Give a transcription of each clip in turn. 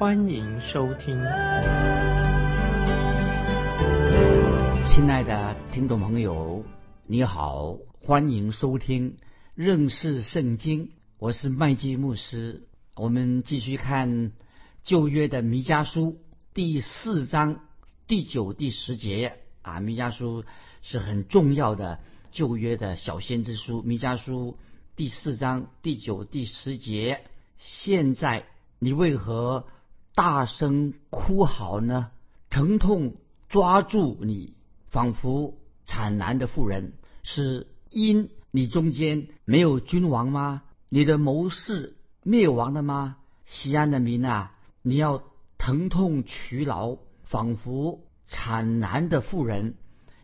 欢迎收听。亲爱的听众朋友，你好，欢迎收听认识圣经。我是麦基牧师，我们继续看旧约的弥迦书第四章第九、第十节啊。弥迦书是很重要的旧约的小先知书。弥迦书第四章第九、第十节，现在你为何大声哭嚎呢？疼痛抓住你，仿佛惨难的妇人，是因你中间没有君王吗？你的谋士灭亡了吗？西安的民啊，你要疼痛劬劳，仿佛惨难的妇人，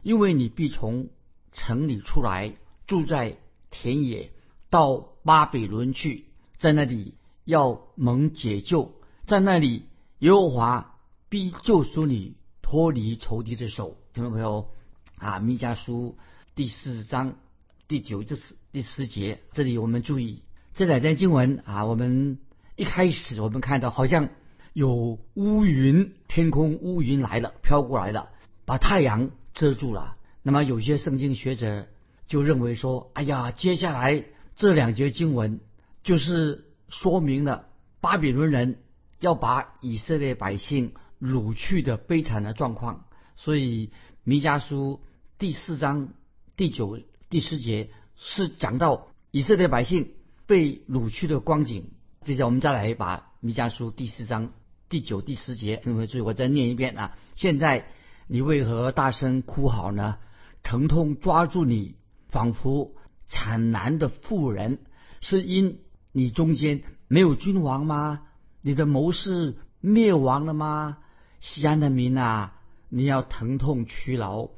因为你必从城里出来，住在田野，到巴比伦去，在那里要蒙解救，在那里耶和华必救赎你，脱离仇敌的手。听众朋友啊，弥迦书第四章第九至十第十节，这里我们注意。这两段经文啊，我们一开始我们看到好像有乌云，天空乌云来了，飘过来了，把太阳遮住了。那么有些圣经学者就认为说，哎呀，接下来这两节经文就是说明了巴比伦人要把以色列百姓掳去的悲惨的状况。所以弥迦书第四章第九、第十节是讲到以色列百姓。被掳去的光景，接下来我们再来把弥迦书第四章第九、第十节，各位注意，我再念一遍啊！现在你为何大声哭嚎呢？疼痛抓住你，仿佛惨难的妇人，是因你中间没有君王吗？你的谋士灭亡了吗？西安的民啊，你要疼痛屈劳，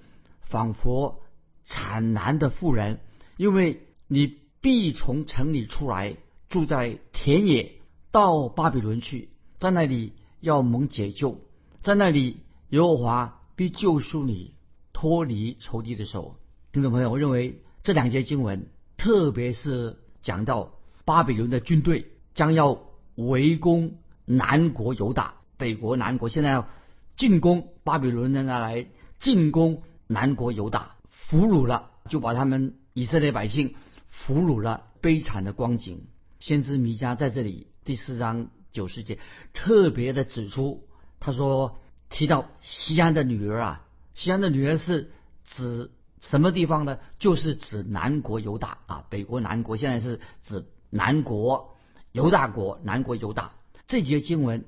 仿佛惨难的妇人，因为你。必从城里出来，住在田野，到巴比伦去，在那里要蒙解救，在那里耶和华必救赎你，脱离仇敌的手。听众朋友，我认为这两节经文，特别是讲到巴比伦的军队将要围攻南国犹大，北国南国现在要进攻巴比伦，人来进攻南国犹大，俘虏了，就把他们以色列百姓。俘虏了悲惨的光景，先知弥迦在这里第四章九十节特别的指出，他说提到西安的女儿啊，西安的女儿是指什么地方呢？就是指南国犹大啊，北国南国现在是指南国犹大国，南国犹大。这节经文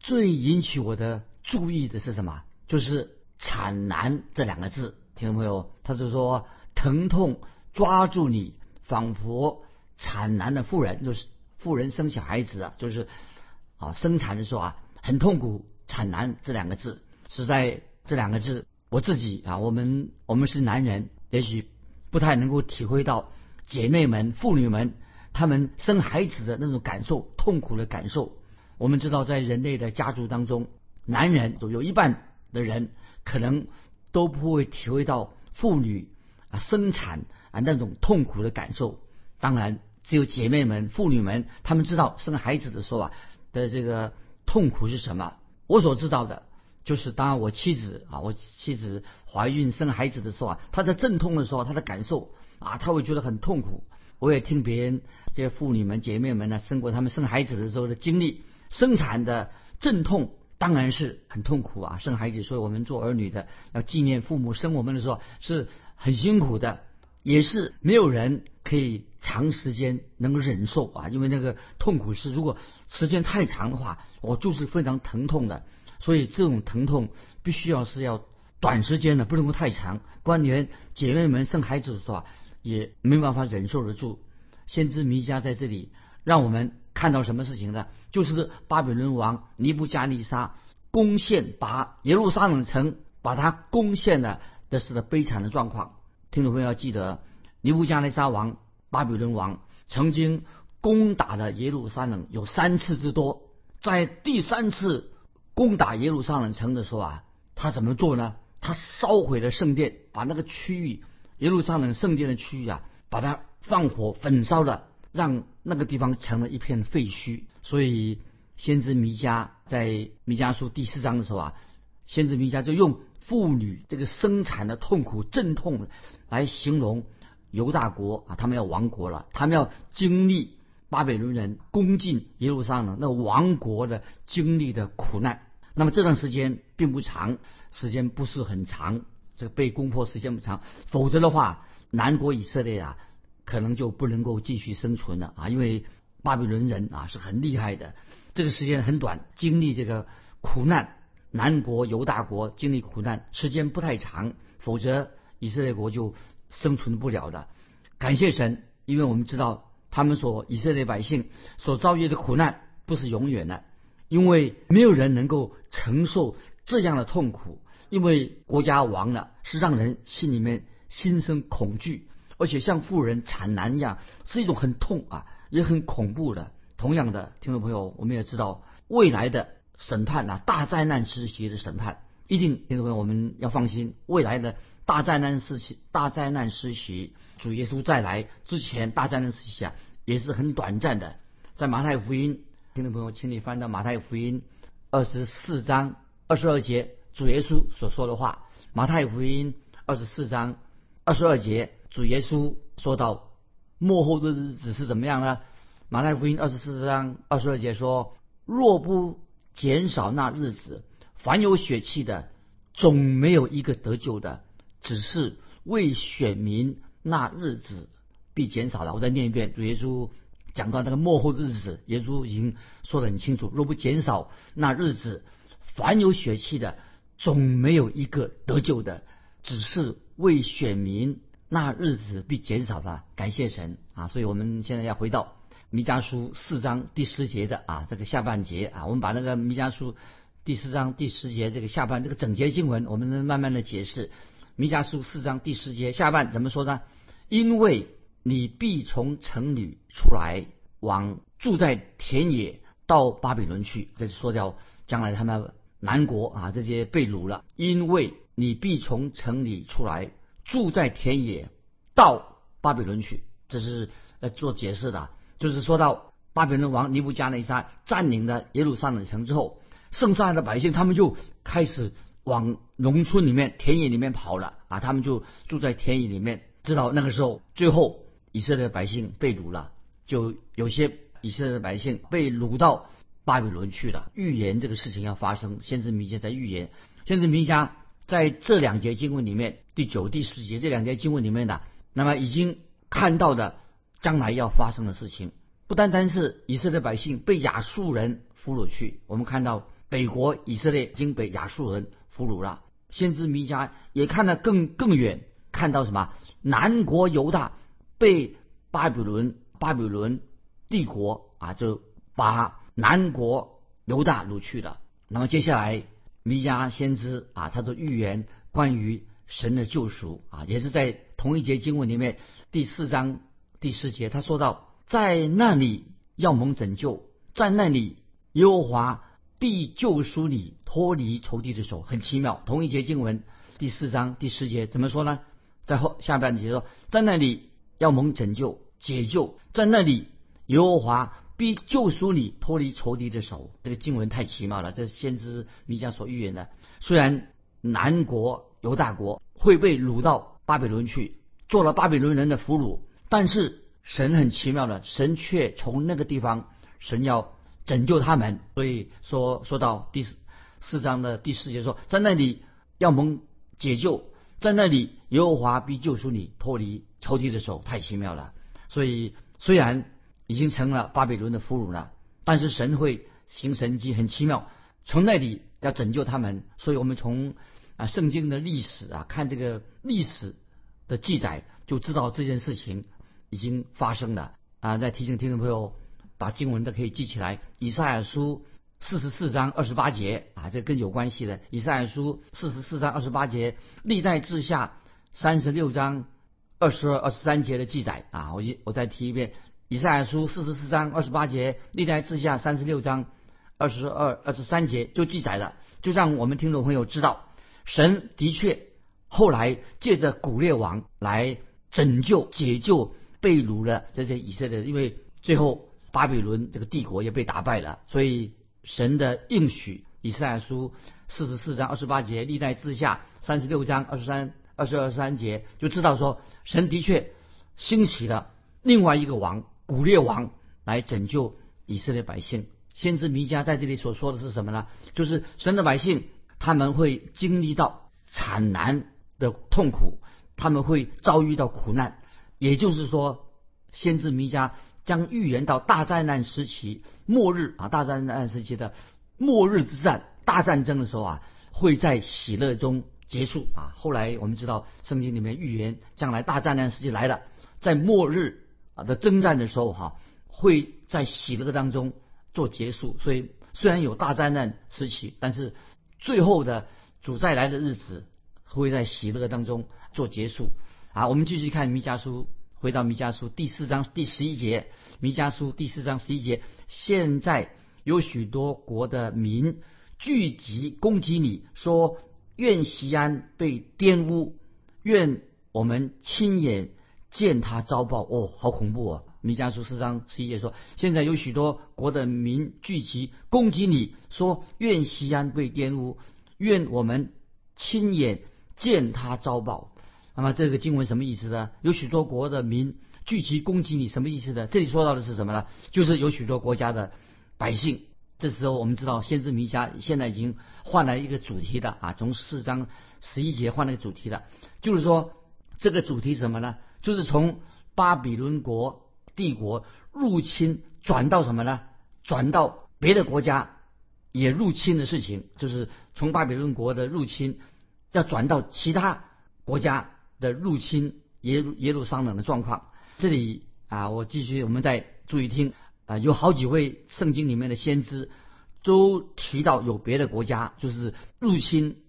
最引起我的注意的是什么？就是惨难这两个字，听众朋友，他就说疼痛抓住你。仿佛产难的妇人，就是妇人生小孩子啊，就是啊生产的时候啊很痛苦，产难这两个字，实在这两个字，我自己啊，我们我们是男人，也许不太能够体会到姐妹们、妇女们他们生孩子的那种感受，痛苦的感受。我们知道，在人类的家族当中，男人有一半的人可能都不会体会到妇女啊生产。啊，那种痛苦的感受，当然只有姐妹们、妇女们，她们知道生孩子的时候啊的这个痛苦是什么。我所知道的，就是当我妻子啊，我妻子怀孕生孩子的时候啊，她在阵痛的时候，她的感受啊，她会觉得很痛苦。我也听别人这些妇女们、姐妹们呢，生过他们生孩子的时候的经历，生产的阵痛当然是很痛苦啊。生孩子，所以我们做儿女的要纪念父母生我们的时候是很辛苦的。也是没有人可以长时间能够忍受啊，因为那个痛苦是如果时间太长的话，我就是非常疼痛的。所以这种疼痛必须要是要短时间的，不能够太长。不然连姐妹们生孩子的时候啊，也没办法忍受得住。先知弥迦在这里让我们看到什么事情呢？就是巴比伦王尼布加尼沙攻陷，把耶路撒冷城把它攻陷了，这是个悲惨的状况。听众朋友要记得，尼布加内沙王巴比伦王曾经攻打了耶路撒冷有三次之多，在第三次攻打耶路撒冷城的时候啊，他怎么做呢？他烧毁了圣殿，把那个区域耶路撒冷圣殿的区域啊，把它放火焚烧了，让那个地方成了一片废墟。所以，先知弥迦在弥迦书第四章的时候啊，先知弥迦就用妇女这个生产的痛苦、阵痛来形容犹大国啊，他们要亡国了，他们要经历巴比伦人攻进耶路撒冷那亡国的经历的苦难。那么这段时间并不长，时间不是很长，这个被攻破时间不长，否则的话，南国以色列啊，可能就不能够继续生存了啊，因为巴比伦人啊是很厉害的，这个时间很短，经历这个苦难，南国犹大国经历苦难时间不太长，否则以色列国就生存不了的。感谢神，因为我们知道他们所以色列百姓所遭遇的苦难不是永远的。因为没有人能够承受这样的痛苦，因为国家亡了，是让人心里面心生恐惧，而且像妇人产难一样，是一种很痛啊，也很恐怖的。同样的，听众朋友，我们也知道未来的审判呐，大灾难时期的审判，一定听众朋友我们要放心，未来的大灾难时期，大灾难时期，主耶稣再来之前，大灾难时期啊，也是很短暂的，在马太福音。听众朋友，请你翻到马太福音二十四章二十二节，主耶稣所说的话。马太福音二十四章二十二节，主耶稣说到末后的日子是怎么样呢？马太福音二十四章二十二节说：若不减少那日子，凡有血气的，总没有一个得救的；只是为选民，那日子必减少了。我再念一遍，主耶稣。讲到那个末后的日子，耶稣已经说得很清楚：若不减少那日子，凡有血气的，总没有一个得救的。只是为选民，那日子必减少了。感谢神啊！所以我们现在要回到弥迦书四章第十节的啊这个下半节啊，我们把那个弥迦书第四章第十节这个下半这个整节经文，我们能慢慢的解释。弥迦书四章第十节下半怎么说呢？因为。你必从城里出来，往住在田野，到巴比伦去。这是说掉将来他们南国啊，这些被掳了。因为你必从城里出来，住在田野，到巴比伦去。这是呃做解释的，就是说到巴比伦王尼布加内沙占领了耶路撒冷城之后，剩下的百姓他们就开始往农村里面、田野里面跑了啊，他们就住在田野里面。知道那个时候，最后。以色列百姓被掳了，就有些以色列百姓被掳到巴比伦去了。预言这个事情要发生，先知弥迦在预言。先知弥迦在这两节经文里面，第九、第十节这两节经文里面的，那么已经看到的将来要发生的事情，不单单是以色列百姓被亚述人俘虏去，我们看到北国以色列已经被亚述人俘虏了。先知弥迦也看得更更远，看到什么？南国犹大。被巴比伦巴比伦帝国啊，就把南国犹大掳去了。那么接下来弥迦先知啊，他的预言关于神的救赎啊，也是在同一节经文里面第四章第四节，他说到在那里要蒙拯救，在那里耶和华必救赎你脱离仇敌的手，很奇妙。同一节经文第四章第四节怎么说呢？在后下半节说在那里。要蒙拯救、解救，在那里，耶和华必救赎你脱离仇敌的手。这个经文太奇妙了，这是先知弥迦所预言的。虽然南国犹大国会被掳到巴比伦去，做了巴比伦人的俘虏，但是神很奇妙的，神却从那个地方，神要拯救他们。所以说，说到第四四章的第四节说，在那里要蒙解救，在那里耶和华必救赎你脱离。仇敌的手太奇妙了，所以虽然已经成了巴比伦的俘虏了，但是神会行神迹，很奇妙，从那里要拯救他们。所以我们从啊圣经的历史啊看这个历史的记载，就知道这件事情已经发生了啊。再提醒听众朋友，把经文都可以记起来。以赛亚书四十四章二十八节啊，这更有关系的。以赛亚书四十四章二十八节，历代志下三十六章二十二、二十三节的记载啊，我一我再提一遍，以赛亚书四十四章二十八节，历代志下三十六章二十二、二十三节就记载了，就让我们听众朋友知道，神的确后来借着古列王来拯救、解救被掳的这些以色列，因为最后巴比伦这个帝国也被打败了，所以。神的应许，以赛亚书四十四章二十八节，历代志下三十六章二十三、二十二、三节，就知道说，神的确兴起了另外一个王古列王来拯救以色列百姓。先知弥迦在这里所说的是什么呢？就是神的百姓他们会经历到惨难的痛苦，他们会遭遇到苦难。也就是说，先知弥迦。将预言到大灾难时期末日啊，大灾难时期的末日之战、大战争的时候啊，会在喜乐中结束啊。后来我们知道圣经里面预言将来大灾难时期来了，在末日啊的征战的时候哈，会在喜乐当中做结束。所以虽然有大灾难时期，但是最后的主再来的日子会在喜乐当中做结束啊。我们继续看弥迦书。回到弥迦书第四章第十一节，弥迦书第四章十一节，现在有许多国的民聚集攻击你，说愿西安被玷污，愿我们亲眼见他遭报。哦，好恐怖啊！弥迦书四章十一节说，现在有许多国的民聚集攻击你，说愿西安被玷污，愿我们亲眼见他遭报。那么这个经文什么意思呢？有许多国的民聚集攻击你，什么意思呢？这里说到的是什么呢？就是有许多国家的百姓。这时候我们知道，先知弥迦现在已经换了一个主题的啊，从四章十一节换了一个主题的，就是说这个主题什么呢？就是从巴比伦国帝国入侵转到什么呢？转到别的国家也入侵的事情，就是从巴比伦国的入侵要转到其他国家。的入侵耶路耶路撒冷的状况，这里啊，我继续，我们再注意听啊，有好几位圣经里面的先知都提到有别的国家就是入侵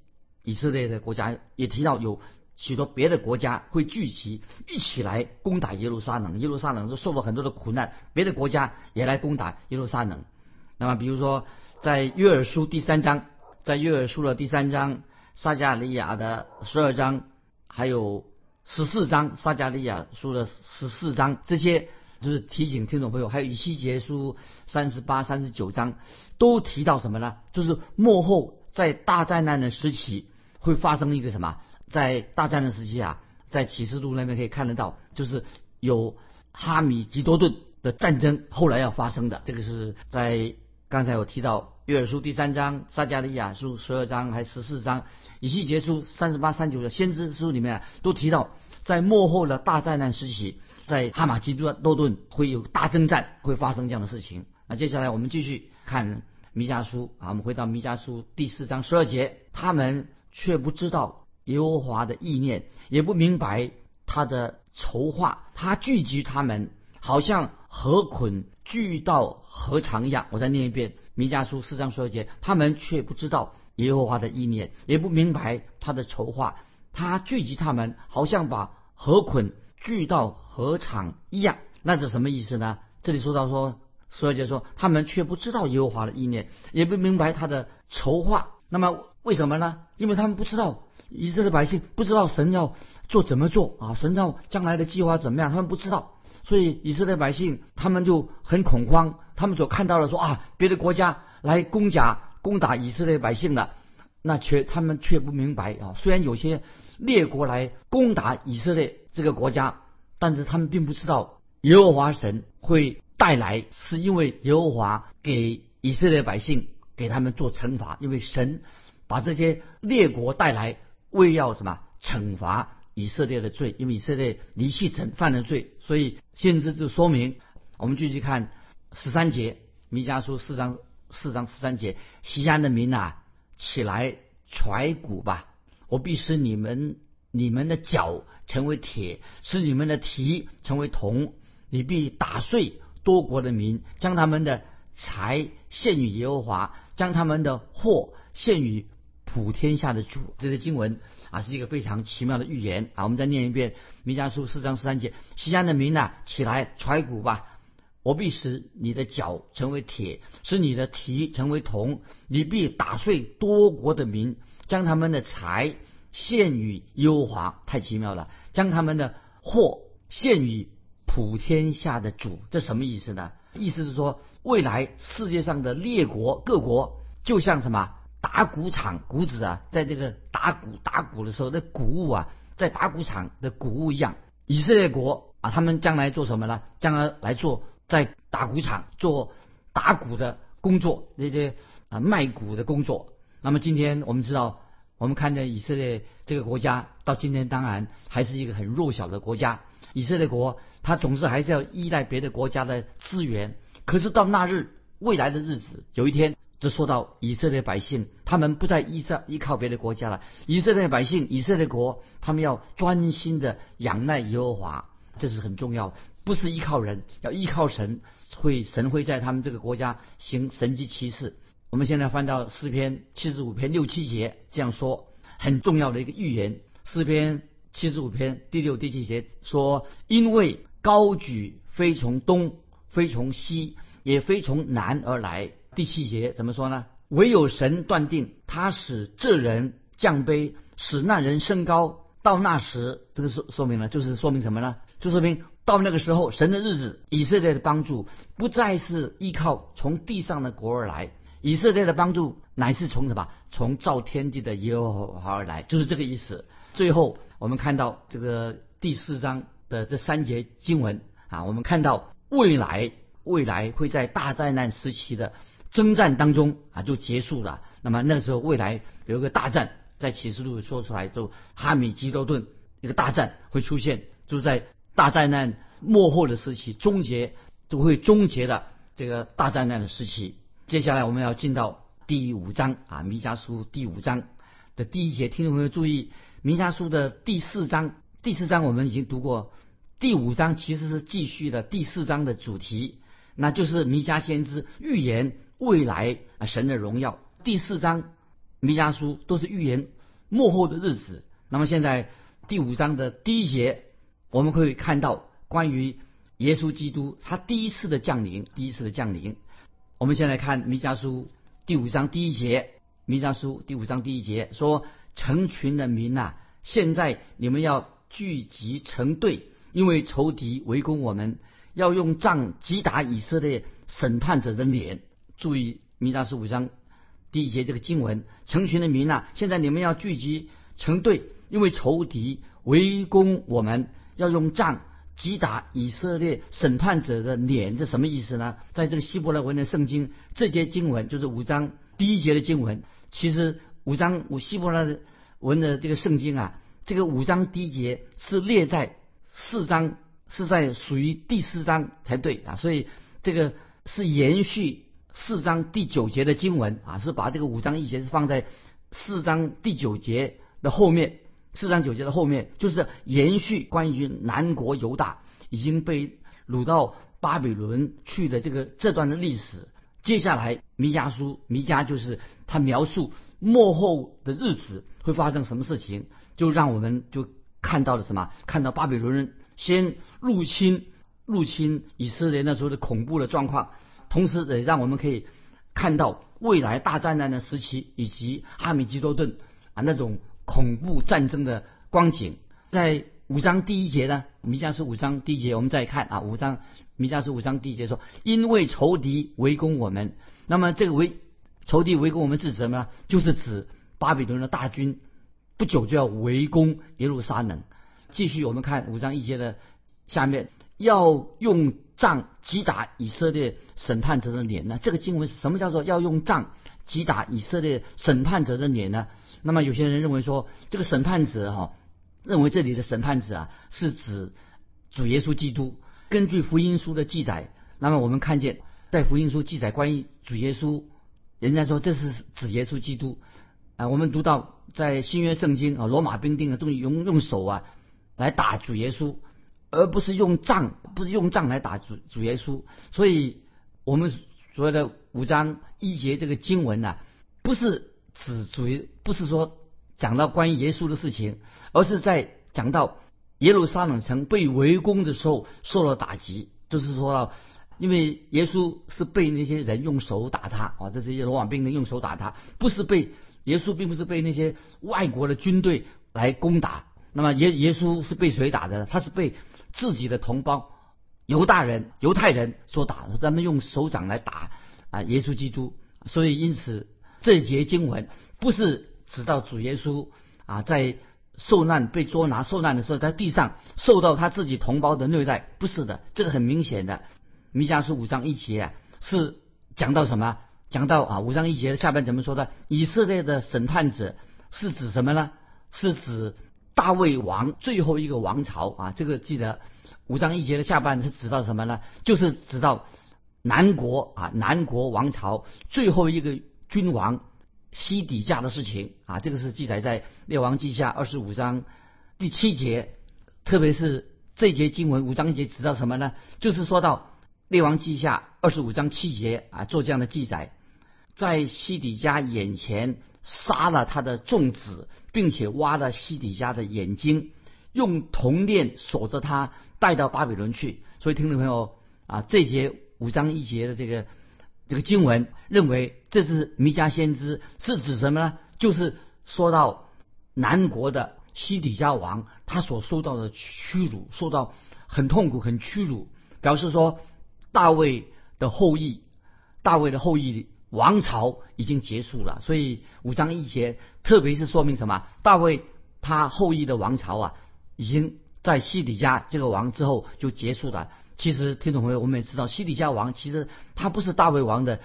以色列的国家，也提到有许多别的国家会聚集一起来攻打耶路撒冷，耶路撒冷是受了很多的苦难，别的国家也来攻打耶路撒冷。那么，比如说在约珥书第三章，在约珥书的第三章，撒加利亚的十二章。还有十四章撒加利亚书的十四章，这些就是提醒听众朋友。还有以西结书三十八、三十九章都提到什么呢？就是幕后在大灾难的时期会发生一个什么？在大灾难时期啊，在启示录那边可以看得到，就是有哈米吉多顿的战争后来要发生的。这个是在刚才我提到。约珥书第三章、撒加利亚书十二章还十四章、以西结书三十八、三九的先知书里面都提到，在幕后的大灾难时期，在哈马基多多顿会有大征战，会发生这样的事情。那接下来我们继续看弥迦书啊，我们回到弥迦书第四章十二节，他们却不知道耶和华的意念，也不明白他的筹划，他聚集他们，好像河捆聚到河长一样。我再念一遍。弥迦书四章十二节，他们却不知道耶和华的意念，也不明白他的筹划。他聚集他们，好像把河捆聚到河场一样。那是什么意思呢？这里说到说十二节说，他们却不知道耶和华的意念，也不明白他的筹划。那么为什么呢？因为他们不知道以色列百姓不知道神要做怎么做啊，神要将来的计划怎么样，他们不知道。所以以色列百姓他们就很恐慌，他们所看到的说啊，别的国家来攻甲攻打以色列百姓的，那却他们却不明白啊。虽然有些列国来攻打以色列这个国家，但是他们并不知道耶和华神会带来，是因为耶和华给以色列百姓给他们做惩罚，因为神把这些列国带来为要什么惩罚。以色列的罪，因为以色列离弃神犯了罪，所以先知就说明。我们继续看十三节，弥迦书四章四章十三节：西安的民啊，起来揣鼓吧！我必使你们你们的脚成为铁，使你们的蹄成为铜。你必打碎多国的民，将他们的财献与耶和华，将他们的货献与普天下的主。这个经文啊，是一个非常奇妙的预言啊。我们再念一遍《弥迦书》四章十三节：西安的民呐，起来揣鼓吧！我必使你的脚成为铁，使你的蹄成为铜。你必打碎多国的民，将他们的财献与耶和华。太奇妙了！将他们的货献与普天下的主。这什么意思呢？意思是说，未来世界上的列国各国，就像什么打谷场谷子啊，在这个打谷打谷的时候，那谷物啊，在打谷场的谷物一样。以色列国啊，他们将来做什么呢？将来来做在打谷场做打谷的工作，这些啊卖谷的工作。那么今天我们知道，我们看见以色列这个国家到今天当然还是一个很弱小的国家。以色列国，他总是还是要依赖别的国家的资源。可是到那日未来的日子，有一天就说到以色列百姓，他们不再依靠依靠别的国家了。以色列百姓，以色列国，他们要专心的仰赖耶和华，这是很重要，不是依靠人，要依靠神，会神会在他们这个国家行神迹奇事。我们现在翻到诗篇七十五篇六七节这样说，很重要的一个预言，诗篇。七十五篇第六、第七节说：“因为高举非从东，非从西，也非从南而来。”第七节怎么说呢？唯有神断定，他使这人降卑，使那人升高。到那时，这个说说明了，就是说明什么呢？就说明到那个时候，神的日子，以色列的帮助不再是依靠从地上的国而来，以色列的帮助乃是从什么？从造天地的耶和华而来，就是这个意思。最后。我们看到这个第四章的这三节经文啊，我们看到未来未来会在大灾难时期的征战当中啊就结束了。那么那时候未来有一个大战，在启示录说出来，就哈米基多顿一个大战会出现，就在大灾难末后的时期终结，就会终结的这个大灾难的时期。接下来我们要进到第五章啊，弥迦书第五章的第一节，听众朋友注意。弥迦书的第四章，第四章我们已经读过，第五章其实是继续的第四章的主题，那就是弥迦先知预言未来啊神的荣耀。第四章弥迦书都是预言幕后的日子。那么现在第五章的第一节，我们可以看到关于耶稣基督他第一次的降临，第一次的降临。我们先来看弥迦书第五章第一节，弥迦书第五章第一节说。成群的民呐，现在你们要聚集成队，因为仇敌围攻我们，要用杖击打以色列审判者的脸。注意弥迦书五章第一节这个经文：成群的民呐，现在你们要聚集成队，因为仇敌围攻我们，要用杖击打以色列审判者的脸。这什么意思呢？在这个希伯来文的圣经，这节经文就是五章第一节的经文，其实。五章五希伯来文的这个圣经啊，这个五章第一节是列在四章，是在属于第四章才对啊，所以这个是延续四章第九节的经文啊，是把这个五章一节是放在四章第九节的后面，四章九节的后面就是延续关于南国犹大已经被掳到巴比伦去的这个这段的历史。接下来弥迦书，弥迦就是他描述。幕后的日子会发生什么事情？就让我们就看到了什么？看到巴比伦人先入侵入侵以色列那时候的恐怖的状况，同时也让我们可以看到未来大灾难的时期以及哈米基多顿啊那种恐怖战争的光景。在五章第一节呢，弥迦是五章第一节，我们再看啊，五章弥迦是五章第一节说：因为仇敌围攻我们，那么这个围。仇敌围攻我们是指什么呢？就是指巴比伦的大军不久就要围攻耶路撒冷。继续，我们看五章一节的下面，要用杖击打以色列审判者的脸呢？这个经文什么叫做要用杖击打以色列审判者的脸呢？那么有些人认为说，这个审判者哈，认为这里的审判者啊是指主耶稣基督。根据福音书的记载，那么我们看见在福音书记载关于主耶稣。人家说这是指耶稣基督啊，我们读到在新约圣经啊，罗马兵丁啊，都用用手啊来打主耶稣，而不是用杖，不是用杖来打主主耶稣。所以我们所谓的五章一节这个经文呢、不是指主于不是说讲到关于耶稣的事情，而是在讲到耶路撒冷城被围攻的时候受了打击，就是说，因为耶稣是被那些人用手打他啊，这些罗马兵人用手打他，不是被耶稣并不是被那些外国的军队来攻打。那么耶耶稣是被谁打的？他是被自己的同胞犹大人、犹太人所打的，他们用手掌来打啊耶稣基督。所以因此这一节经文不是指到主耶稣啊在受难被捉拿受难的时候，在地上受到他自己同胞的虐待，不是的，这个很明显的。弥迦书五章一节啊，是讲到什么？讲到啊五章一节下边怎么说的？以色列的审判者是指什么呢？是指大卫王最后一个王朝啊。这个记得五章一节的下半是指到什么呢？就是指到南国啊南国王朝最后一个君王西底家的事情啊。这个是记载在列王记下二十五章第七节，特别是这节经文五章一节指到什么呢？就是说到列王记下二十五章七节啊，做这样的记载，在西底家眼前杀了他的众子，并且挖了西底家的眼睛，用铜链锁着他，带到巴比伦去。所以听众朋友啊，这节五章一节的这个这个经文，认为这是弥迦先知是指什么呢？就是说到南国的西底家王，他所受到的屈辱，受到很痛苦、很屈辱，表示说大卫的后裔，大卫的后裔王朝已经结束了。所以五章一节，特别是说明什么？大卫他后裔的王朝啊，已经在西底家这个王之后就结束了。其实听众朋友，我们也知道，西底家王其实他不是大卫王的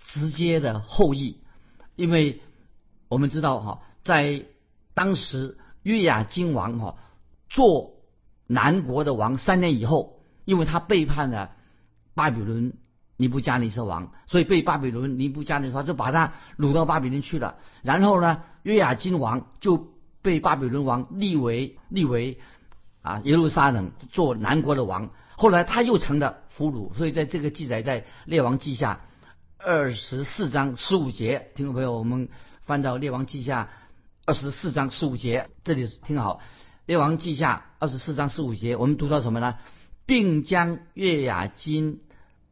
直接的后裔，因为我们知道哈，在当时约雅金王哈做南国的王三年以后，因为他背叛了巴比伦尼布加尼撒王，所以被巴比伦尼布加尼撒就把他掳到巴比伦去了。然后呢，约雅金王就被巴比伦王立为立为啊耶路撒冷做南国的王。后来他又成了俘虏，所以在这个记载在列王记下二十四章十五节，听众朋友，我们翻到列王记下二十四章十五节，这里听好，列王记下二十四章十五节，我们读到什么呢？并将约雅金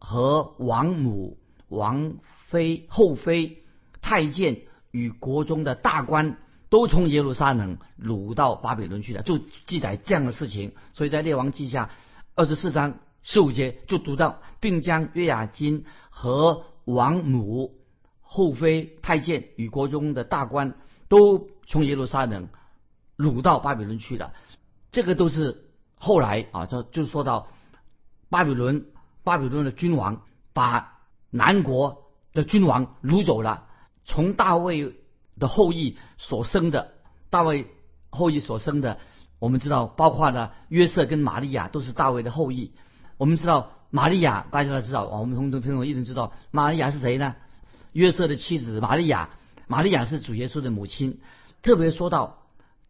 和王母、王妃、后妃、太监与国中的大官都从耶路撒冷掳到巴比伦去了，就记载这样的事情。所以在列王记下二十四章十五节就读到，并将约雅金和王母、后妃、太监与国中的大官都从耶路撒冷掳到巴比伦去了。这个都是后来啊，就就说到巴比伦，巴比伦的君王把南国的君王掳走了，从大卫的后裔所生的，大卫后裔所生的，我们知道，包括了约瑟跟玛利亚都是大卫的后裔。我们知道玛利亚，大家都知道，我们同同朋友一定知道玛利亚是谁呢？约瑟的妻子玛利亚，玛利亚是主耶稣的母亲。特别说到，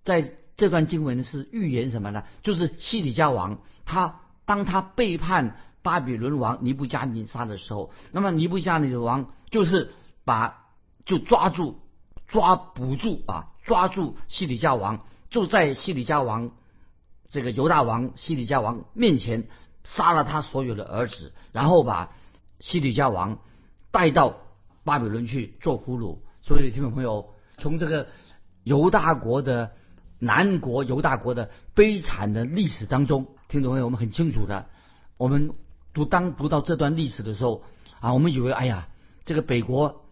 在这段经文是预言什么呢？就是西底家王，他当他背叛巴比伦王尼布加尼撒的时候，那么尼布加尼的王就是把就抓住抓不住啊，抓住西里家王，就在西里家王这个犹大王西里家王面前杀了他所有的儿子，然后把西里家王带到巴比伦去做俘虏。所以听众朋友，从这个犹大国的南国犹大国的悲惨的历史当中，听众朋友，我们很清楚的，我们读当读到这段历史的时候啊，我们以为哎呀，这个北国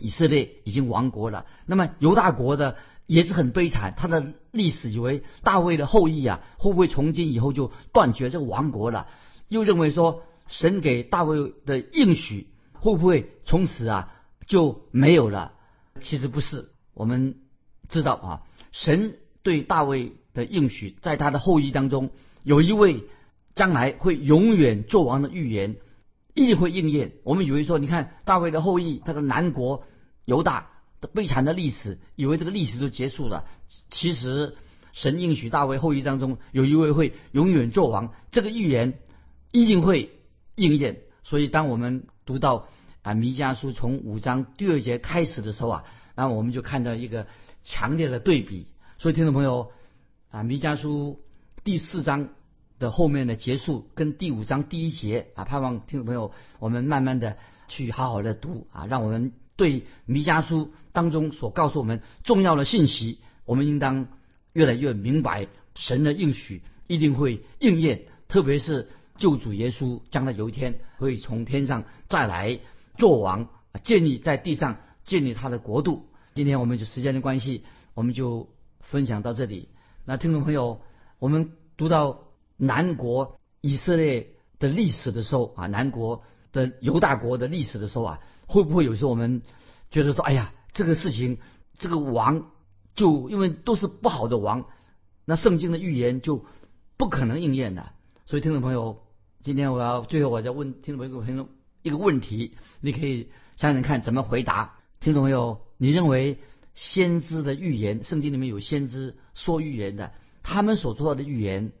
以色列已经亡国了，那么犹大国的也是很悲惨，他的历史以为大卫的后裔啊，会不会从今以后就断绝这个亡国了？又认为说神给大卫的应许会不会从此啊就没有了？其实不是，我们知道啊，神对大卫的应许，在他的后裔当中有一位将来会永远做王的预言，一定会应验。我们以为说，你看大卫的后裔，他的南国犹大的悲惨的历史，以为这个历史就结束了。其实神应许大卫后裔当中有一位会永远做王，这个预言一定会应验。所以，当我们读到啊弥迦书从五章第二节开始的时候啊，那我们就看到一个强烈的对比。所以听众朋友啊，弥迦书第四章的后面的结束跟第五章第一节啊，盼望听众朋友我们慢慢的去好好的读啊，让我们对弥迦书当中所告诉我们重要的信息，我们应当越来越明白神的应许一定会应验，特别是救主耶稣将来有一天会从天上再来做王，建立在地上建立他的国度。今天我们就时间的关系，我们就分享到这里。那听众朋友，我们读到南国以色列的历史的时候啊，南国的犹大国的历史的时候啊，会不会有时候我们觉得说，哎呀，这个事情这个王就因为都是不好的王，那圣经的预言就不可能应验的。所以听众朋友，今天我要最后我再问听众朋友朋友一个问题，你可以想想看怎么回答。听众朋友，你认为先知的预言，圣经里面有先知说预言的，他们所做到的预言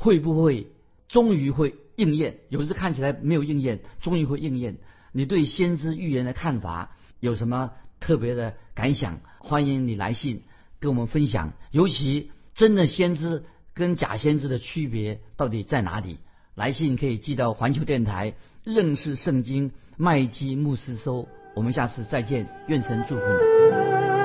会不会终于会应验？有时看起来没有应验，终于会应验。你对先知预言的看法有什么特别的感想？欢迎你来信跟我们分享。尤其真的先知跟假先知的区别到底在哪里？来信可以寄到环球电台认识圣经麦基牧师收。我们下次再见，愿神祝福你。